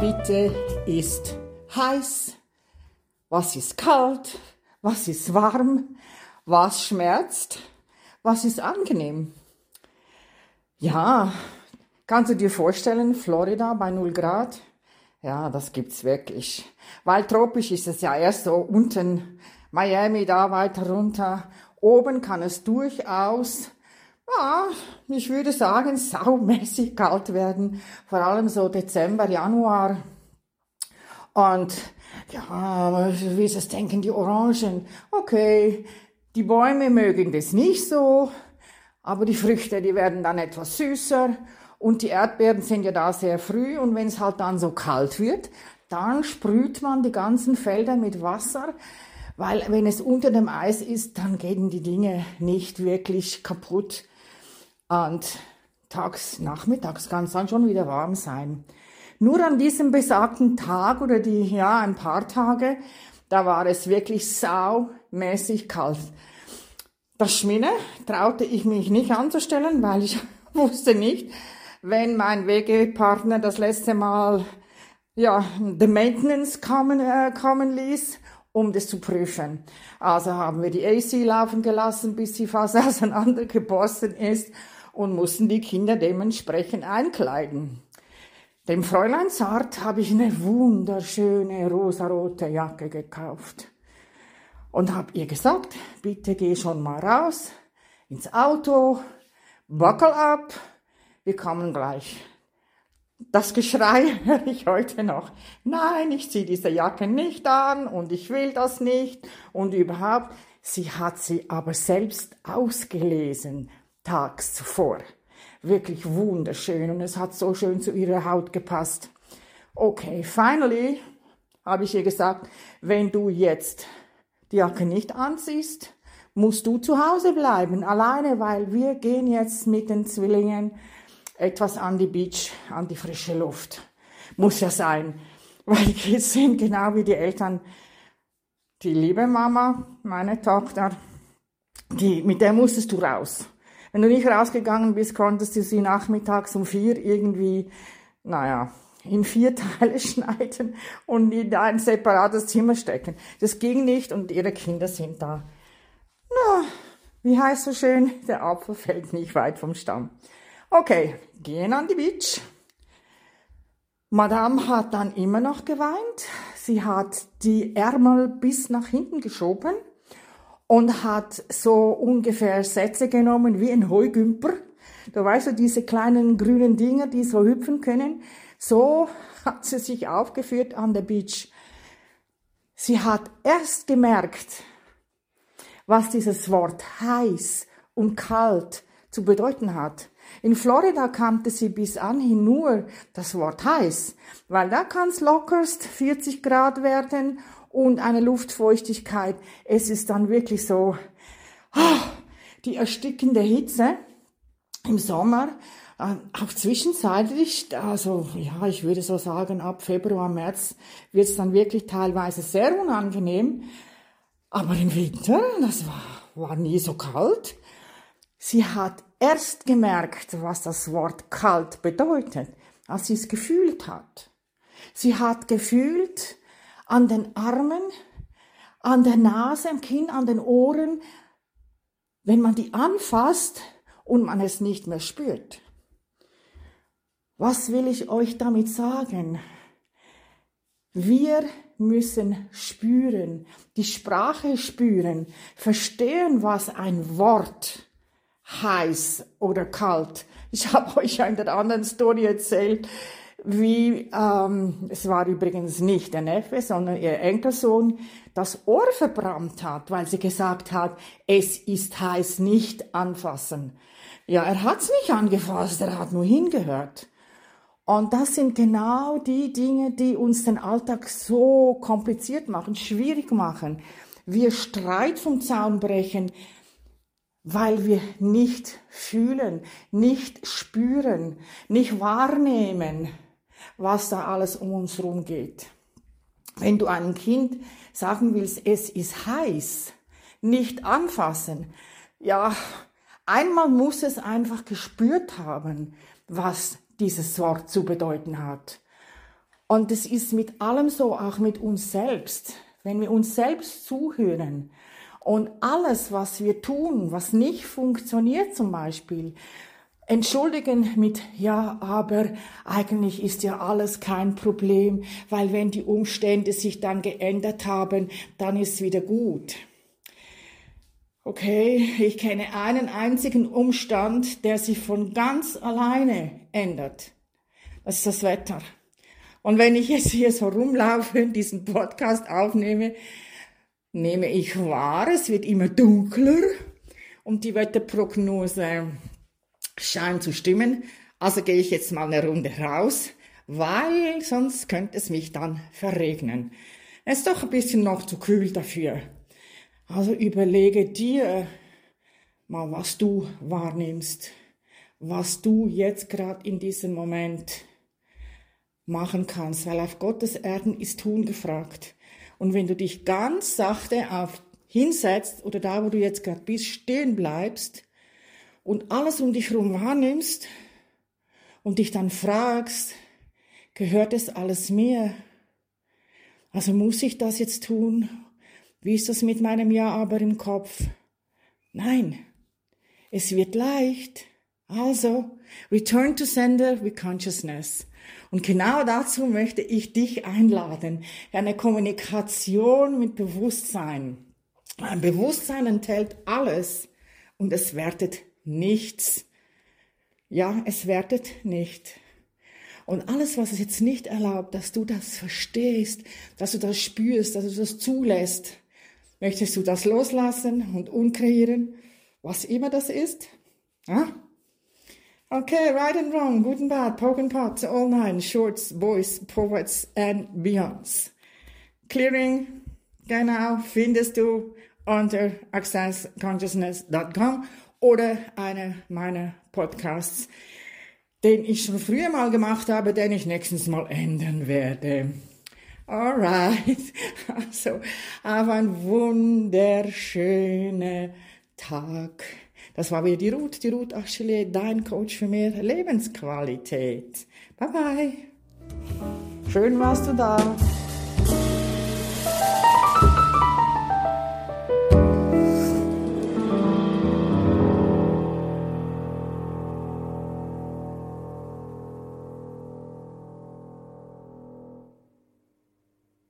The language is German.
bitte ist heiß? Was ist kalt? Was ist warm? Was schmerzt? Was ist angenehm? Ja, kannst du dir vorstellen, Florida bei 0 Grad? Ja, das gibt's wirklich. Weil tropisch ist es ja erst so unten, Miami da weiter runter. Oben kann es durchaus, ja, ich würde sagen, saumäßig kalt werden. Vor allem so Dezember, Januar. Und ja, wie ist es denken die Orangen? Okay, die Bäume mögen das nicht so, aber die Früchte, die werden dann etwas süßer und die Erdbeeren sind ja da sehr früh und wenn es halt dann so kalt wird, dann sprüht man die ganzen Felder mit Wasser, weil wenn es unter dem Eis ist, dann gehen die Dinge nicht wirklich kaputt. Und tags, nachmittags kann es dann schon wieder warm sein. Nur an diesem besagten Tag oder die, ja, ein paar Tage, da war es wirklich saumäßig kalt. Das Schminne traute ich mich nicht anzustellen, weil ich wusste nicht, wenn mein Wegepartner das letzte Mal ja, the Maintenance kommen, äh, kommen ließ, um das zu prüfen. Also haben wir die AC laufen gelassen, bis sie fast auseinandergeborsten ist und mussten die Kinder dementsprechend einkleiden. Dem Fräulein Zart habe ich eine wunderschöne rosarote Jacke gekauft und habe ihr gesagt, bitte geh schon mal raus ins Auto, buckle up, wir kommen gleich. Das Geschrei höre ich heute noch. Nein, ich ziehe diese Jacke nicht an und ich will das nicht und überhaupt. Sie hat sie aber selbst ausgelesen, tags zuvor. Wirklich wunderschön und es hat so schön zu ihrer Haut gepasst. Okay, finally habe ich ihr gesagt, wenn du jetzt die Jacke nicht anziehst, musst du zu Hause bleiben, alleine, weil wir gehen jetzt mit den Zwillingen etwas an die Beach, an die frische Luft. Muss ja sein, weil die Kids sind genau wie die Eltern. Die liebe Mama, meine Tochter, die, mit der musstest du raus. Wenn du nicht rausgegangen bist, konntest du sie nachmittags um vier irgendwie, naja, in vier Teile schneiden und in ein separates Zimmer stecken. Das ging nicht und ihre Kinder sind da. Na, wie heißt so schön, der Apfel fällt nicht weit vom Stamm. Okay, gehen an die Beach. Madame hat dann immer noch geweint. Sie hat die Ärmel bis nach hinten geschoben und hat so ungefähr Sätze genommen wie ein Heugümper. Du weißt du, diese kleinen grünen Dinger, die so hüpfen können. So hat sie sich aufgeführt an der Beach. Sie hat erst gemerkt, was dieses Wort heiß und kalt zu bedeuten hat. In Florida kannte sie bis anhin nur das Wort heiß, weil da kann es lockerst 40 Grad werden und eine Luftfeuchtigkeit. Es ist dann wirklich so oh, die erstickende Hitze im Sommer. Äh, auch zwischenzeitlich, also ja, ich würde so sagen, ab Februar, März wird es dann wirklich teilweise sehr unangenehm. Aber im Winter, das war, war nie so kalt. Sie hat erst gemerkt, was das Wort kalt bedeutet, als sie es gefühlt hat. Sie hat gefühlt an den Armen, an der Nase, am Kinn, an den Ohren, wenn man die anfasst und man es nicht mehr spürt. Was will ich euch damit sagen? Wir müssen spüren, die Sprache spüren, verstehen, was ein Wort heiß oder kalt. Ich habe euch ja in der anderen Story erzählt, wie, ähm, es war übrigens nicht der Neffe, sondern ihr Enkelsohn, das Ohr verbrannt hat, weil sie gesagt hat, es ist heiß, nicht anfassen. Ja, er hat's nicht angefasst, er hat nur hingehört. Und das sind genau die Dinge, die uns den Alltag so kompliziert machen, schwierig machen. Wir Streit vom Zaun brechen, weil wir nicht fühlen, nicht spüren, nicht wahrnehmen, was da alles um uns herum geht. Wenn du einem Kind sagen willst, es ist heiß, nicht anfassen, ja, einmal muss es einfach gespürt haben, was dieses Wort zu bedeuten hat. Und es ist mit allem so, auch mit uns selbst. Wenn wir uns selbst zuhören und alles, was wir tun, was nicht funktioniert zum Beispiel, entschuldigen mit, ja, aber eigentlich ist ja alles kein Problem, weil wenn die Umstände sich dann geändert haben, dann ist wieder gut. Okay, ich kenne einen einzigen Umstand, der sich von ganz alleine ändert. Das ist das Wetter. Und wenn ich jetzt hier so rumlaufe und diesen Podcast aufnehme, nehme ich wahr, es wird immer dunkler und die Wetterprognose scheint zu stimmen. Also gehe ich jetzt mal eine Runde raus, weil sonst könnte es mich dann verregnen. Es ist doch ein bisschen noch zu kühl dafür. Also überlege dir mal, was du wahrnimmst, was du jetzt gerade in diesem Moment machen kannst, weil auf Gottes Erden ist Tun gefragt. Und wenn du dich ganz sachte auf hinsetzt oder da, wo du jetzt gerade bist, stehen bleibst und alles um dich herum wahrnimmst und dich dann fragst, gehört es alles mir? Also muss ich das jetzt tun wie ist das mit meinem Ja aber im Kopf? Nein, es wird leicht. Also, return to sender with consciousness. Und genau dazu möchte ich dich einladen. Eine Kommunikation mit Bewusstsein. Ein Bewusstsein enthält alles und es wertet nichts. Ja, es wertet nicht. Und alles, was es jetzt nicht erlaubt, dass du das verstehst, dass du das spürst, dass du das zulässt, Möchtest du das loslassen und unkreieren, was immer das ist? Ja? Okay, right and wrong, good and bad, poke and pot, all nine, shorts, boys, poets and beyonds. Clearing, genau, findest du unter accessconsciousness.com oder einer meiner Podcasts, den ich schon früher mal gemacht habe, den ich nächstens mal ändern werde. Alright. Also, aber ein wunderschöner Tag. Das war wieder die Ruth, die Ruth Achille, dein Coach für mehr Lebensqualität. Bye bye. Schön warst du da.